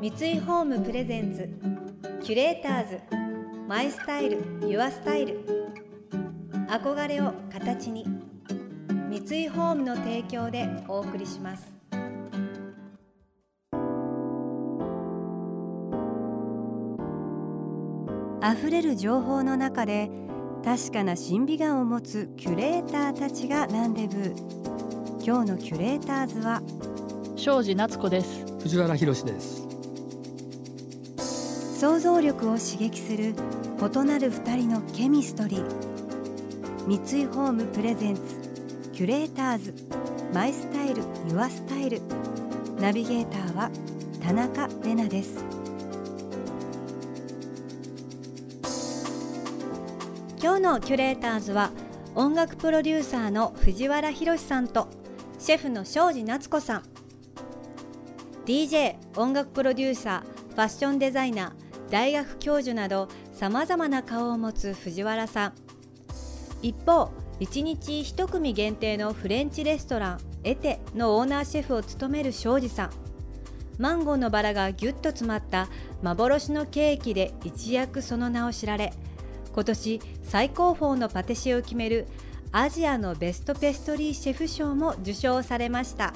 三井ホームプレゼンツキュレーターズマイスタイルユアスタイル。憧れを形に三井ホームの提供でお送りします。溢れる情報の中で確かな審美眼を持つキュレーターたちがランデブー今日のキュレーターズは庄司夏子です。藤原博です想像力を刺激する異なる二人のケミストリー。三井ホームプレゼンツキュレーターズ。マイスタイルユアスタイル。ナビゲーターは田中れなです。今日のキュレーターズは音楽プロデューサーの藤原宏さんとシェフの庄司夏子さん。DJ 音楽プロデューサーファッションデザイナー大学教授などさまざまな顔を持つ藤原さん。一方1日1組限定のフレンチレストランエテのオーナーシェフを務める庄司さん。マンゴーのバラがぎゅっと詰まった幻のケーキで一躍その名を知られ今年最高峰のパティシエを決めるアジアのベストペストリーシェフ賞も受賞されました。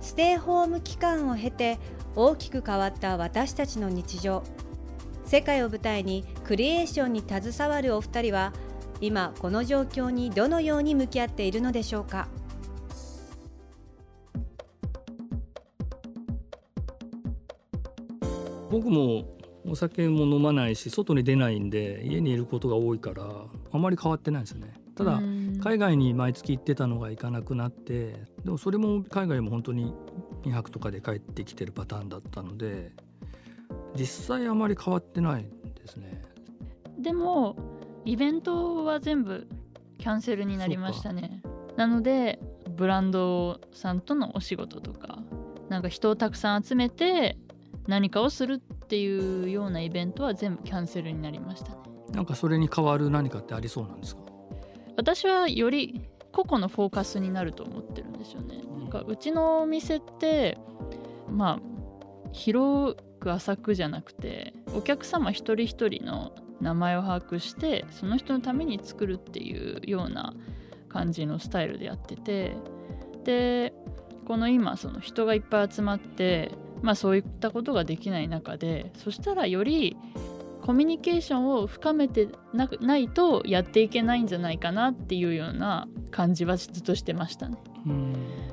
ステイホーム期間を経て大きく変わった私たちの日常。世界を舞台にクリエーションに携わるお二人は今この状況にどのように向き合っているのでしょうか？僕もお酒も飲まないし外に出ないんで家にいることが多いからあまり変わってないですよね。ただ海外に毎月行ってたのが行かなくなってでもそれも海外も本当に2泊とかで帰ってきてるパターンだったので実際あまり変わってないですね。でもイベントは全部キャンセルになりましたね。なのでブランドさんとのお仕事とかなんか人をたくさん集めて何かをするっていうようなイベントは全部キャンセルになりましたね。なんかそれに代わる何かってありそうなんですか？私はより個々のフォーカスになると思ってるんですよね。かうちのお店ってまあ広く浅くじゃなくてお客様一人一人の名前を把握してその人のために作るっていうような感じのスタイルでやっててでこの今その人がいっぱい集まってまあそういったことができない中でそしたらよりコミュニケーションを深めてないとやっていけないんじゃないかなっていうような感じはずっとしてましたね。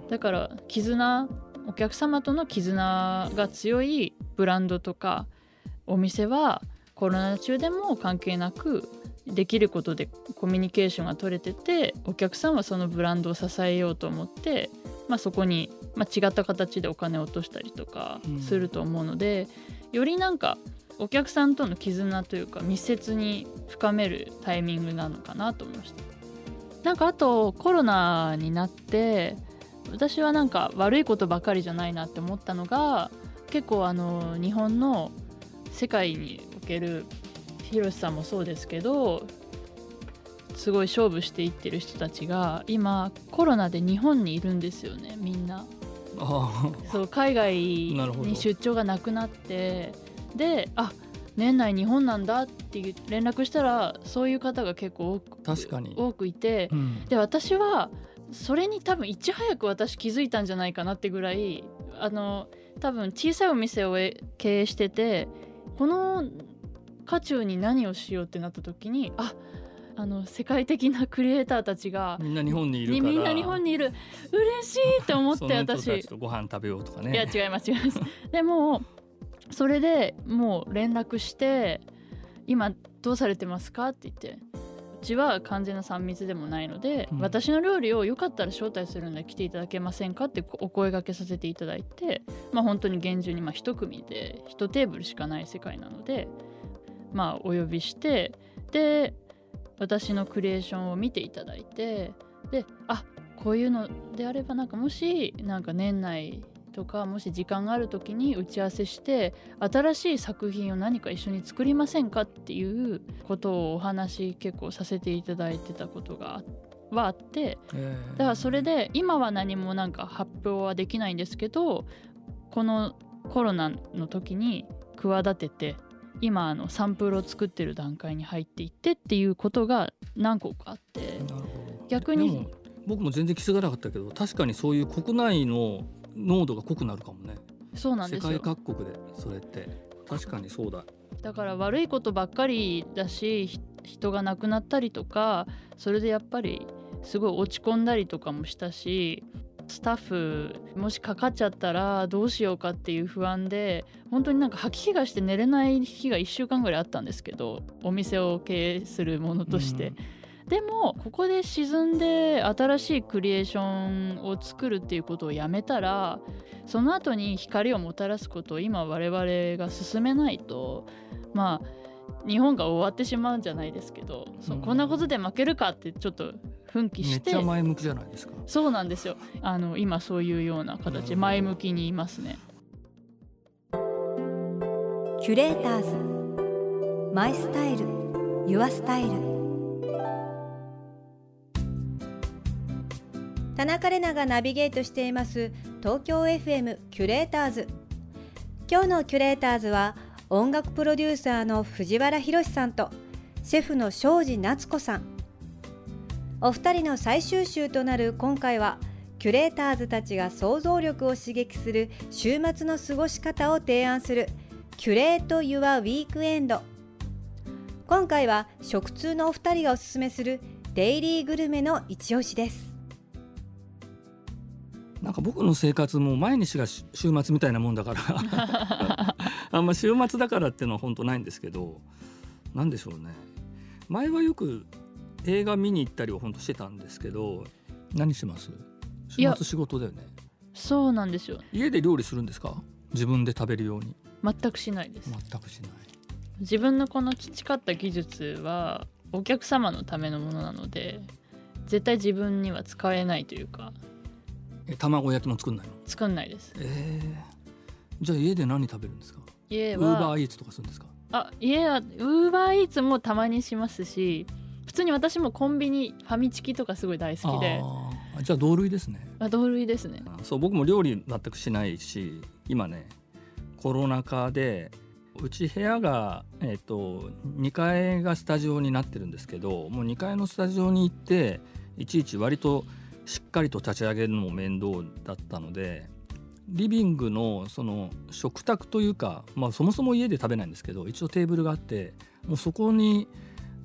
だから絆お客様との絆が強いブランドとかお店はコロナ中でも関係なくできることでコミュニケーションが取れててお客さんはそのブランドを支えようと思って、まあ、そこに、まあ、違った形でお金を落としたりとかすると思うので、うん、よりなんかお客さんとの絆というか密接に深めるタイミングなのかなと思いましたなんかあとコロナになって私はなんか悪いことばかりじゃないなって思ったのが結構あの日本の世界におけるヒロシさんもそうですけどすごい勝負していってる人たちが今コロナで日本にいるんですよねみんな。そう海外に出張がなくなってであ年内日本なんだって連絡したらそういう方が結構多く確かに。多くいて、うん、で私はそれに多分いち早く私気づいたんじゃないかなってぐらいあの多分小さいお店を経営しててこの渦中に何をしようってなった時にああの世界的なクリエイターたちがみんな日本にいるみんな日本にいる。嬉しいって思って 私。ご飯食べようとかね。いや違います違います。でもそれでもう連絡して「今どうされてますか?」って言ってうちは完全な3密でもないので、うん、私の料理をよかったら招待するので来ていただけませんか？ってお声がけさせていただいてまあ本当に厳重にまあ1組で1テーブルしかない世界なのでまあお呼びしてで私のクリエーションを見ていただいてであこういうのであればなんかもしなんか年内とかもし時間がある時に打ち合わせして新しい作品を何か一緒に作りませんかっていうことをお話結構させていただいてたことがはあってだからそれで今は何もなんか発表はできないんですけどこのコロナの時に企てて今あのサンプルを作ってる段階に入っていってっていうことが何個かあって逆に僕も全然気づかなかったけど確かにそういう国内の濃度が濃くなるかもね。そうなんですよ。世界各国でそれって。確かにそうだ。だから悪いことばっかりだし人が亡くなったりとかそれでやっぱりすごい落ち込んだりとかもしたしスタッフもしかかっちゃったらどうしようかっていう不安で本当になんか吐き気がして寝れない日が1週間ぐらいあったんですけどお店を経営するものとして。でもここで沈んで新しいクリエーションを作るっていうことをやめたらその後に光をもたらすことを今我々が進めないとまあ日本が終わってしまうんじゃないですけど、うん、こんなことで負けるかってちょっと奮起してめっちゃ前向きじゃないですか。そうなんですよ。あの今そういうような形前向きにいますね。キュレーターズ。マイスタイル。ユアスタイル田中れながナビゲートしています東京 FM キュレーターズ。今日のキュレーターズは音楽プロデューサーの藤原宏さんとシェフの庄司夏子さん。お二人の最終週となる今回はキュレーターズたちが想像力を刺激する週末の過ごし方を提案するキュレート・ユア・ウィークエンド。今回は食通のお二人がおすすめするデイリーグルメの一押しです。なんか僕の生活も毎日が週末みたいなもんだから あんま週末だからっていうのは本当ないんですけど何でしょうね。前はよく映画見に行ったりは本当してたんですけど何します？週末仕事だよね。そうなんですよ。家で料理するんですか？自分で食べるように。全くしないです。全くしない。自分のこの培った技術はお客様のためのものなので絶対自分には使えないというかえ卵焼きも作んないの？作んないです。えー、じゃあ家で何食べるんですか？家はウーバーイーツとかするんですか？あ家はウーバーイーツもたまにしますし普通に私もコンビニファミチキとかすごい大好きで。じゃあ同類ですね。あ同類ですね。そう僕も料理全くしないし今ねコロナ禍でうち部屋が、えーと、2階がスタジオになってるんですけどもう2階のスタジオに行っていちいち割としっかりと立ち上げるのも面倒だったのでリビングのその食卓というか、まあ、そもそも家で食べないんですけど一応テーブルがあってもうそこに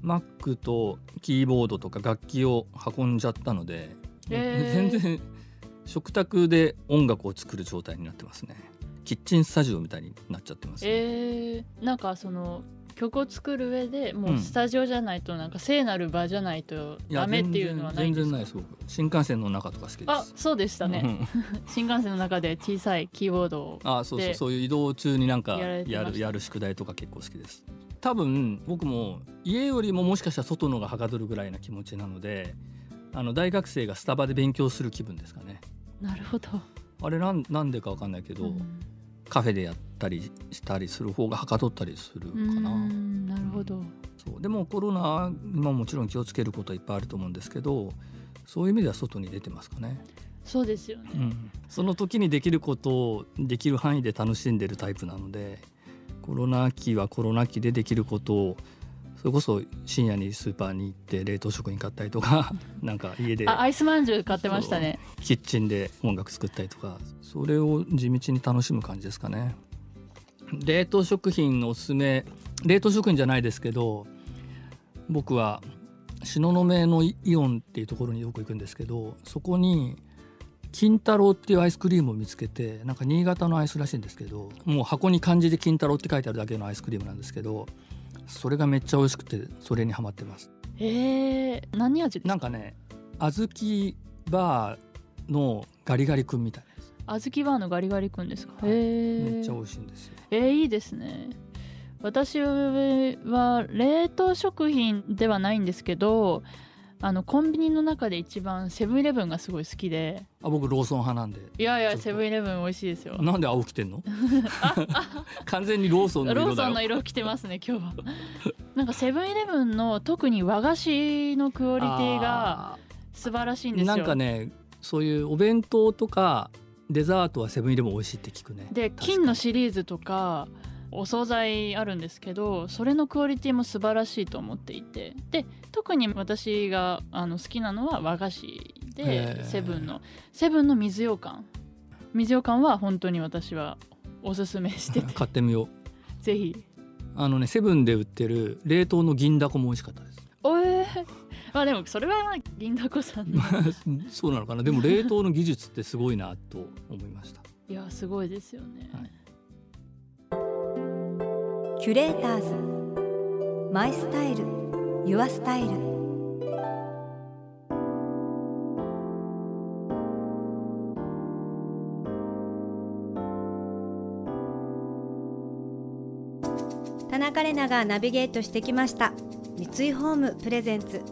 Mac とキーボードとか楽器を運んじゃったので、えー、全然食卓で音楽を作る状態になってますね。キッチンスタジオみたいになっちゃってます、ね、えー、なんかその曲を作る上でもうスタジオじゃないとなんか聖なる場じゃないとダメっていうのはないんですか、全然ないです。僕新幹線の中とか好きです。あそうでしたね。新幹線の中で小さいキーボードをあそうそうそういう移動中になんかやるやる宿題とか結構好きです。多分僕も家よりももしかしたら外のがはかどるぐらいな気持ちなのであの大学生がスタバで勉強する気分ですかね。なるほど。あれなんなんでかわかんないけど、うん、カフェでやったりしたりする方がはかどったりするかな。なるほどそうでもコロナ今もちろん気をつけることはいっぱいあると思うんですけどそういう意味では外に出てますかね。そうですよね、うん、その時にできることをできる範囲で楽しんでるタイプなのでコロナ期はコロナ期でできることをそれこそ深夜にスーパーに行って冷凍食品買ったりとか なんか家でアイスまんじゅう買ってましたね。キッチンで音楽作ったりとかそれを地道に楽しむ感じですかね。冷凍食品のおすすめ冷凍食品じゃないですけど僕は東雲のイオンっていうところによく行くんですけどそこに金太郎っていうアイスクリームを見つけてなんか新潟のアイスらしいんですけどもう箱に漢字で金太郎って書いてあるだけのアイスクリームなんですけどそれがめっちゃ美味しくてそれにはまってます。へえ何味なんかね小豆バーのガリガリ君みたいです。小豆バーのガリガリ君ですか、はい、めっちゃ美味しいんですよ。えー、いいですね。私は冷凍食品ではないんですけどあのコンビニの中で一番セブンイレブンがすごい好きで。あ僕ローソン派なんで。いやいやセブンイレブン美味しいですよ。なんで青着てんの？完全にローソンの色ローソンの色着てますね今日は。なんかセブンイレブンの特に和菓子のクオリティが素晴らしいんですよ。なんかねそういうお弁当とかデザートはセブンイレブン美味しいって聞くね。で金のシリーズとかお惣菜あるんですけどそれのクオリティも素晴らしいと思っていてで特に私があの好きなのは和菓子でセブンのセブンの水羊羹水羊羹は本当に私はおすすめしてて。買ってみよう。ぜひ。あのねセブンで売ってる冷凍の銀だこも美味しかったです。おえー、まあでもそれは銀だこさんの。そうなのかな。でも冷凍の技術ってすごいなと思いました。いやすごいですよね、はいキュレーターズ。マイスタイル。ユアスタイル。田中れながナビゲートしてきました。三井ホームプレゼンツ。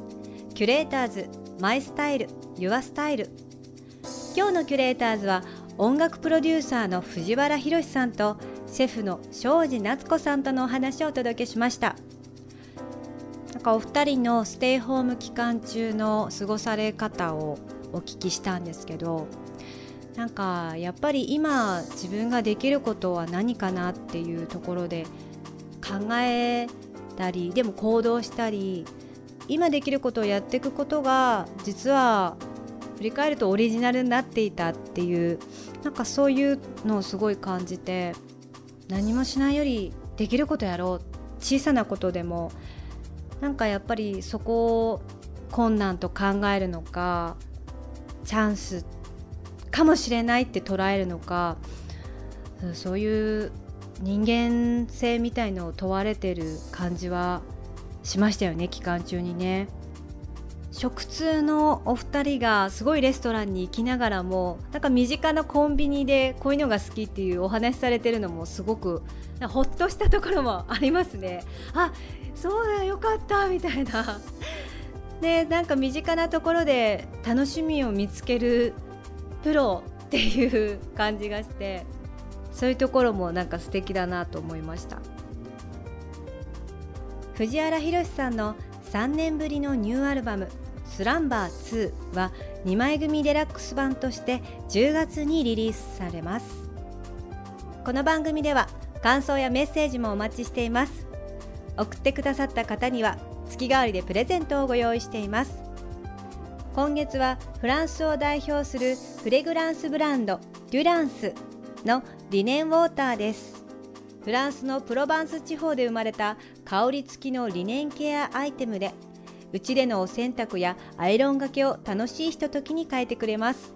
キュレーターズ。マイスタイル。ユアスタイル。今日のキュレーターズは音楽プロデューサーの藤原宏さんとシェフの庄司夏子さんとのお話をお届けしました。なんかお二人のステイホーム期間中の過ごされ方をお聞きしたんですけどなんかやっぱり今自分ができることは何かなっていうところで考えたりでも行動したり今できることをやっていくことが実は振り返るとオリジナルになっていたっていうなんかそういうのをすごい感じて何もしないよりできることやろう小さなことでもなんかやっぱりそこを困難と考えるのかチャンスかもしれないって捉えるのかそういう人間性みたいのを問われてる感じはしましたよね期間中にね。食通のお二人がすごいレストランに行きながらもなんか身近なコンビニでこういうのが好きっていうお話しされてるのもすごくほっとしたところもありますね。あそうだよかったみたいな。でなんか身近なところで楽しみを見つけるプロっていう感じがしてそういうところもなんか素敵だなと思いました。藤原宏さんの3年ぶりのニューアルバム「スランバー2」は2枚組デラックス版として10月にリリースされます。この番組では感想やメッセージもお待ちしています。送ってくださった方には月替わりでプレゼントをご用意しています。今月はフランスを代表するフレグランスブランドデュランスのリネンウォーターです。フランスのプロバンス地方で生まれた香り付きのリネンケアアイテムでうちでのお洗濯やアイロンがけを楽しいひとときに変えてくれます。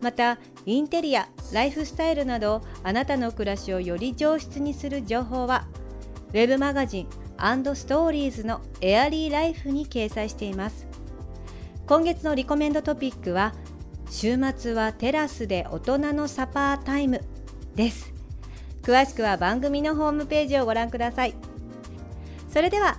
またインテリアライフスタイルなどあなたの暮らしをより上質にする情報はウェブマガジンストーリーズのエアリーライフに掲載しています。今月のリコメンドトピックは週末はテラスで大人のサパータイムです。詳しくは番組のホームページをご覧ください。それでは